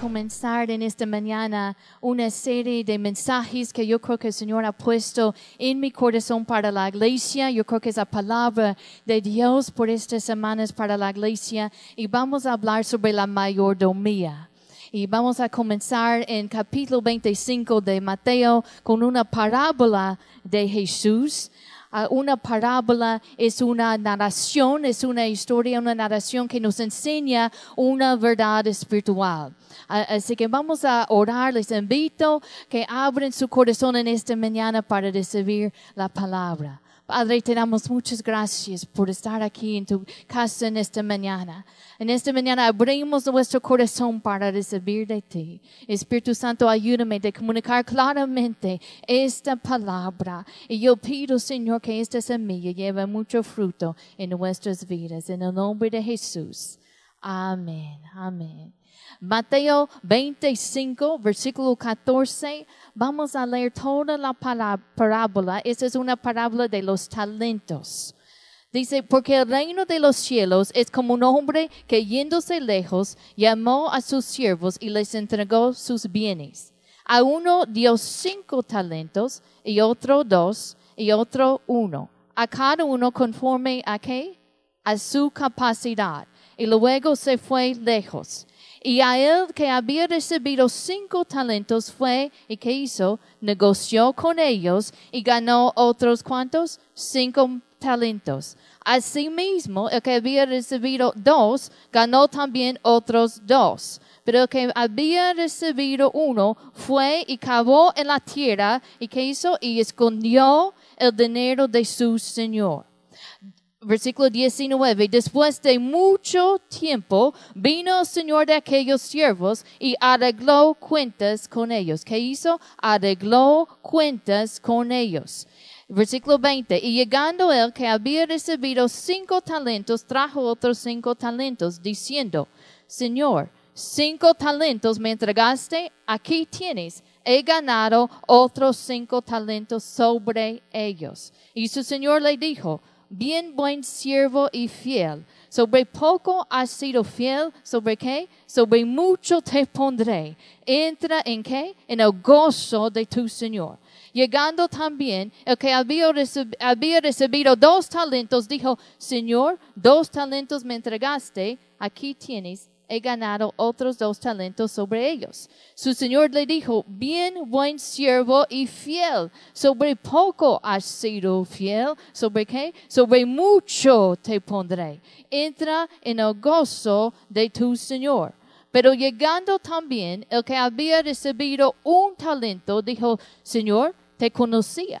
comenzar en esta mañana una serie de mensajes que yo creo que el Señor ha puesto en mi corazón para la iglesia. Yo creo que es la palabra de Dios por estas semanas para la iglesia. Y vamos a hablar sobre la mayordomía. Y vamos a comenzar en capítulo 25 de Mateo con una parábola de Jesús. Una parábola es una narración, es una historia, una narración que nos enseña una verdad espiritual. Así que vamos a orar. Les invito que abren su corazón en esta mañana para recibir la palabra. Padre, te damos muchas gracias por estar aquí en tu casa en esta mañana. En esta mañana abrimos nuestro corazón para recibir de ti. Espíritu Santo, ayúdame a comunicar claramente esta palabra. Y yo pido, Señor, que esta semilla lleve mucho fruto en nuestras vidas. En el nombre de Jesús. Amén. Amén. Mateo 25, versículo 14. Vamos a leer toda la parábola. Esta es una parábola de los talentos. Dice, porque el reino de los cielos es como un hombre que yéndose lejos llamó a sus siervos y les entregó sus bienes. A uno dio cinco talentos y otro dos y otro uno. A cada uno conforme a qué? A su capacidad. Y luego se fue lejos. Y a él que había recibido cinco talentos fue, ¿y qué hizo? Negoció con ellos y ganó otros cuantos? Cinco talentos. Asimismo, el que había recibido dos, ganó también otros dos. Pero el que había recibido uno fue y cavó en la tierra y ¿qué hizo? Y escondió el dinero de su señor versículo 19, después de mucho tiempo vino el Señor de aquellos siervos y arregló cuentas con ellos. ¿Qué hizo? Arregló cuentas con ellos. Versículo 20, y llegando él que había recibido cinco talentos, trajo otros cinco talentos, diciendo, Señor, cinco talentos me entregaste, aquí tienes, he ganado otros cinco talentos sobre ellos. Y su Señor le dijo, bien buen siervo y fiel. Sobre poco has sido fiel, ¿sobre qué? Sobre mucho te pondré. Entra en qué? En el gozo de tu Señor. Llegando también, el que había, había recibido dos talentos dijo, Señor, dos talentos me entregaste, aquí tienes he ganado otros dos talentos sobre ellos. Su señor le dijo, bien buen siervo y fiel, sobre poco has sido fiel, sobre qué? Sobre mucho te pondré. Entra en el gozo de tu señor. Pero llegando también el que había recibido un talento, dijo, Señor, te conocía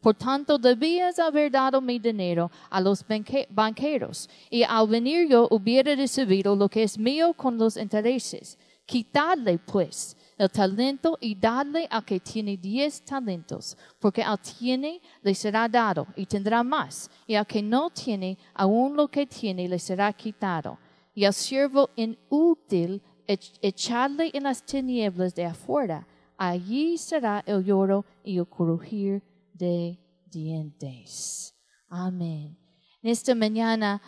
Por tanto, debías haber dado mi dinero a los banqueros, y al venir yo hubiera recibido lo que es mío con los intereses. Quitadle, pues, el talento y dadle al que tiene diez talentos, porque al tiene le será dado y tendrá más, y al que no tiene, aún lo que tiene le será quitado. Y al siervo inútil, echadle en las tinieblas de afuera, allí será el lloro y el crujir de dientes. Amén. En esta mañana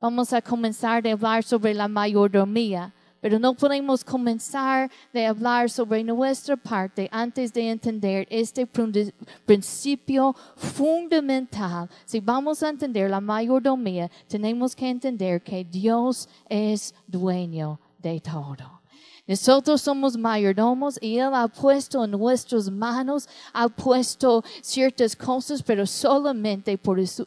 vamos a comenzar a hablar sobre la mayordomía, pero no podemos comenzar a hablar sobre nuestra parte antes de entender este principio fundamental. Si vamos a entender la mayordomía, tenemos que entender que Dios es dueño de todo. Nosotros somos mayordomos y Él ha puesto en nuestras manos, ha puesto ciertas cosas, pero solamente por es,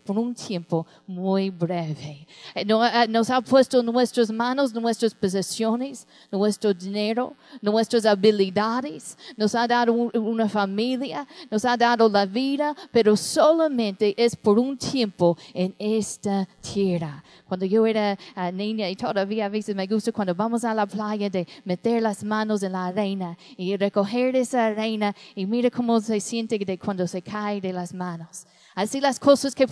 por un tiempo muy breve. Eh, nos ha puesto en nuestras manos nuestras posesiones, nuestro dinero, nuestras habilidades, nos ha dado una familia, nos ha dado la vida, pero solamente es por un tiempo en esta tierra. Cuando yo era uh, niña y todavía a veces me gusta cuando vamos a la playa de meter las manos en la arena y recoger esa arena y mire cómo se siente de cuando se cae de las manos. Así las cosas que,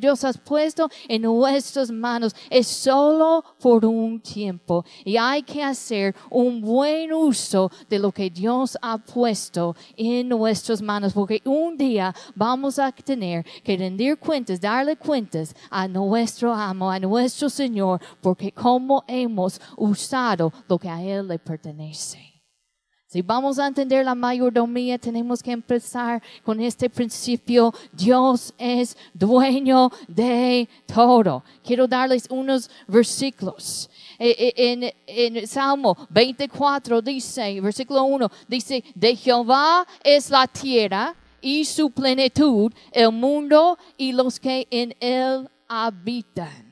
Dios ha puesto en nuestras manos es solo por un tiempo. Y hay que hacer un buen uso de lo que Dios ha puesto en nuestras manos. Porque un día vamos a tener que rendir cuentas, darle cuentas a nuestro amo, a nuestro Señor, porque como hemos usado lo que a Él le pertenece. Si vamos a entender la mayordomía, tenemos que empezar con este principio. Dios es dueño de todo. Quiero darles unos versículos. E, e, en, en Salmo 24 dice, versículo 1, dice, de Jehová es la tierra y su plenitud, el mundo y los que en él habitan.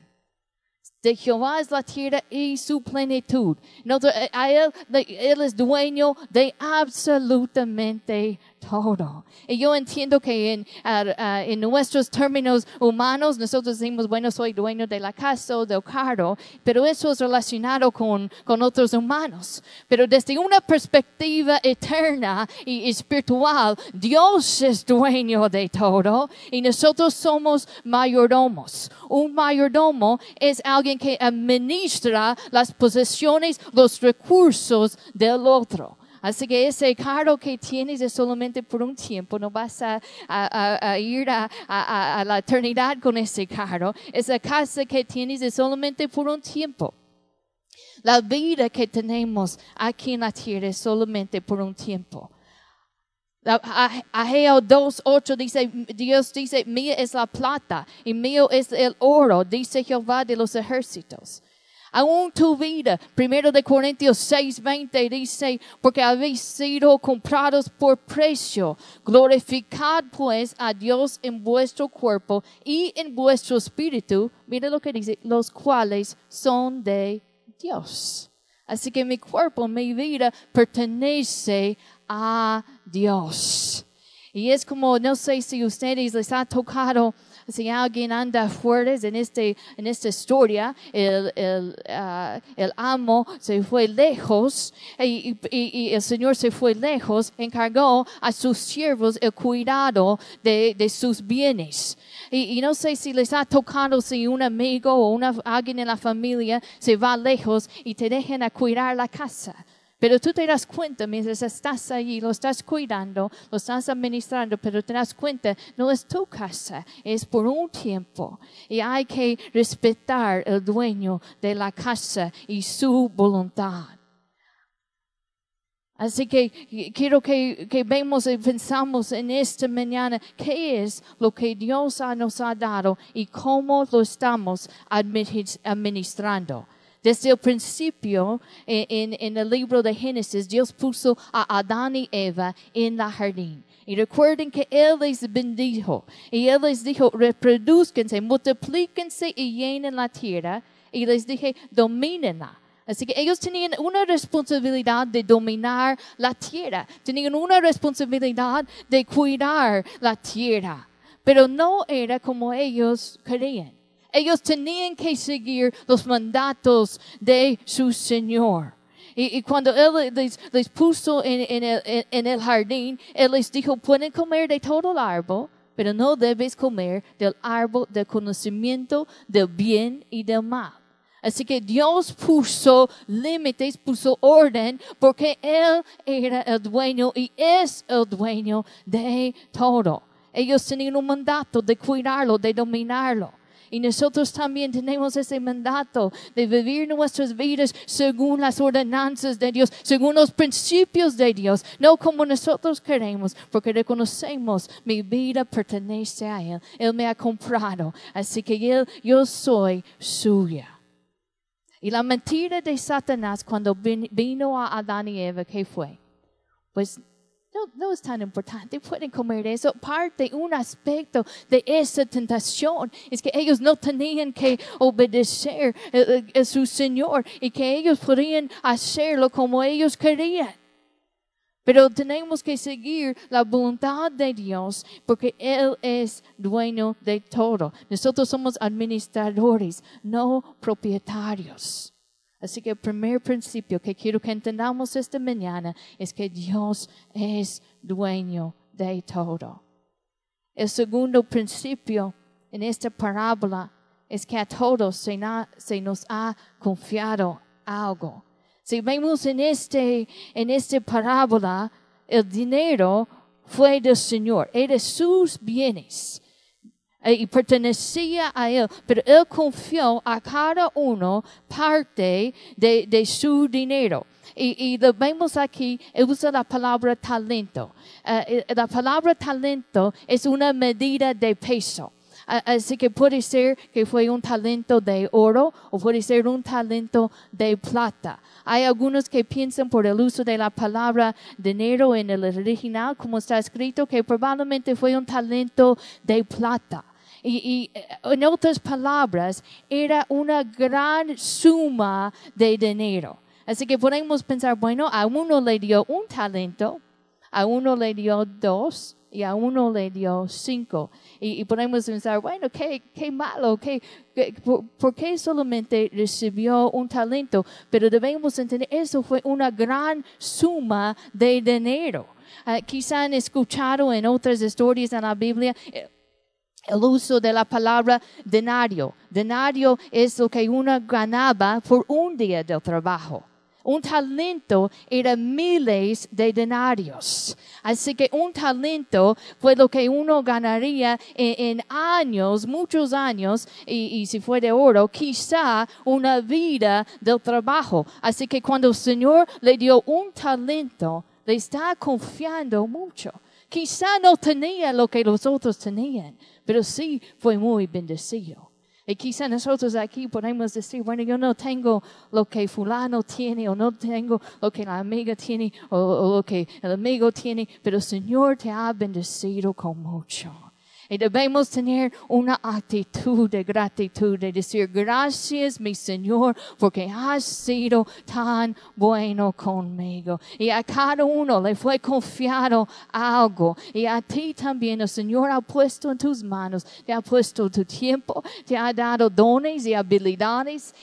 De Jehová es la tierra y su plenitud. Eh, a él, él es dueño de absolutamente todo. Y yo entiendo que en, en nuestros términos humanos nosotros decimos, bueno, soy dueño de la casa o del carro, pero eso es relacionado con, con otros humanos. Pero desde una perspectiva eterna y espiritual, Dios es dueño de todo y nosotros somos mayordomos. Un mayordomo es alguien que administra las posesiones, los recursos del otro. Así que ese carro que tienes es solamente por un tiempo, no vas a, ir a, a, la eternidad con ese carro. Esa casa que tienes es solamente por un tiempo. La vida que tenemos aquí en la tierra es solamente por un tiempo. Ageo 2.8 dice, Dios dice, mía es la plata y mío es el oro, dice Jehová de los ejércitos aún tu vida. Primero de Corintios 6, 20 dice, porque habéis sido comprados por precio. Glorificad pues a Dios en vuestro cuerpo y en vuestro espíritu. Mira lo que dice, los cuales son de Dios. Así que mi cuerpo, mi vida pertenece a Dios. Y es como, no sé si ustedes les ha tocado si alguien anda fuerte en, este, en esta historia, el, el, uh, el amo se fue lejos y, y, y, el Señor se fue lejos, encargó a sus siervos el cuidado de, de sus bienes. Y, y, no sé si les ha tocado si un amigo o una, alguien en la familia se va lejos y te dejan a cuidar la casa. Pero tú te das cuenta mientras estás allí, lo estás cuidando, lo estás administrando, pero te das cuenta, no es tu casa, es por un tiempo. Y hay que respetar el dueño de la casa y su voluntad. Así que quiero que, que vemos y pensamos en esta mañana qué es lo que Dios nos ha dado y cómo lo estamos administrando. Desde el principio, en, en, el libro de Génesis, Dios puso a Adán y Eva en la jardín. Y recuerden que Él les bendijo. Y Él les dijo, reproduzcanse, multiplíquense y llenen la tierra. Y les dije, domínenla. Así que ellos tenían una responsabilidad de dominar la tierra. Tenían una responsabilidad de cuidar la tierra. Pero no era como ellos querían. Ellos tenían que seguir los mandatos de su Señor. Y, cuando Él les, puso en, el, en, el, jardín, Él les dijo, pueden comer de todo el árbol, pero no debes comer del árbol del conocimiento del bien y del mal. Así que Dios puso límites, puso orden, porque Él era el dueño y es el dueño de todo. Ellos tenían un mandato de cuidarlo, de dominarlo. Y nosotros también tenemos ese mandato de vivir nuestras vidas según las ordenanzas de Dios, según los principios de Dios, no como nosotros queremos, porque reconocemos mi vida pertenece a Él. Él me ha comprado, así que él, yo soy suya. Y la mentira de Satanás cuando vino a Adán y Eva, ¿qué fue? Pues no, es tan importante, pueden comer eso. Parte, un aspecto de esa tentación es que ellos no tenían que obedecer a su Señor y que ellos podían hacerlo como ellos querían. Pero tenemos que seguir la voluntad de Dios porque Él es dueño de todo. Nosotros somos administradores, no propietarios. Así que el primer principio que quiero que entendamos esta mañana es que Dios es dueño de todo. El segundo principio en esta parábola es que a todos se, nos ha confiado algo. Si vemos en este, en esta parábola, el dinero fue del Señor, era sus bienes. Eh, y pertenecía a él, pero él confió a cada uno parte de, su dinero. Y, lo vemos aquí, usa la palabra talento. Eh, eh, la palabra talento es una medida de peso. Así que puede ser que fue un talento de oro o puede ser un talento de plata. Hay algunos que piensan por el uso de la palabra dinero en el original, como está escrito, que probablemente fue un talento de plata. Y, eh, en otras palabras, era una gran suma de dinero. Así que podemos pensar, bueno, a uno le dio un talento, a uno le dio dos y a uno le dio cinco. Y, podemos pensar, bueno, qué, qué malo, qué, por, qué solamente recibió un talento? Pero debemos entender, eso fue una gran suma de dinero. Uh, quizá han escuchado en otras historias en la Biblia, eh, el uso de la palabra denario. Denario es lo que uno ganaba por un día de trabajo. Un talento era miles de denarios. Así que un talento fue lo que uno ganaría en, años, muchos años, y, y, si fue de oro, quizá una vida del trabajo. Así que cuando el Señor le dio un talento, le está confiando mucho. Quizá no tenía lo que los otros tenían, pero sí fue muy bendecido. Y quizá nosotros aquí podemos decir, bueno, yo no tengo lo que fulano tiene o no tengo lo que la amiga tiene o, lo que el amigo tiene, pero el Señor te ha bendecido con mucho. Y debemos tener una actitud de gratitud, de decir gracias, mi Señor, porque has sido tan bueno conmigo. Y a cada uno le fue confiado algo. Y a ti también el Señor ha puesto en tus manos, te ha puesto tu tiempo, te ha dado dones y habilidades.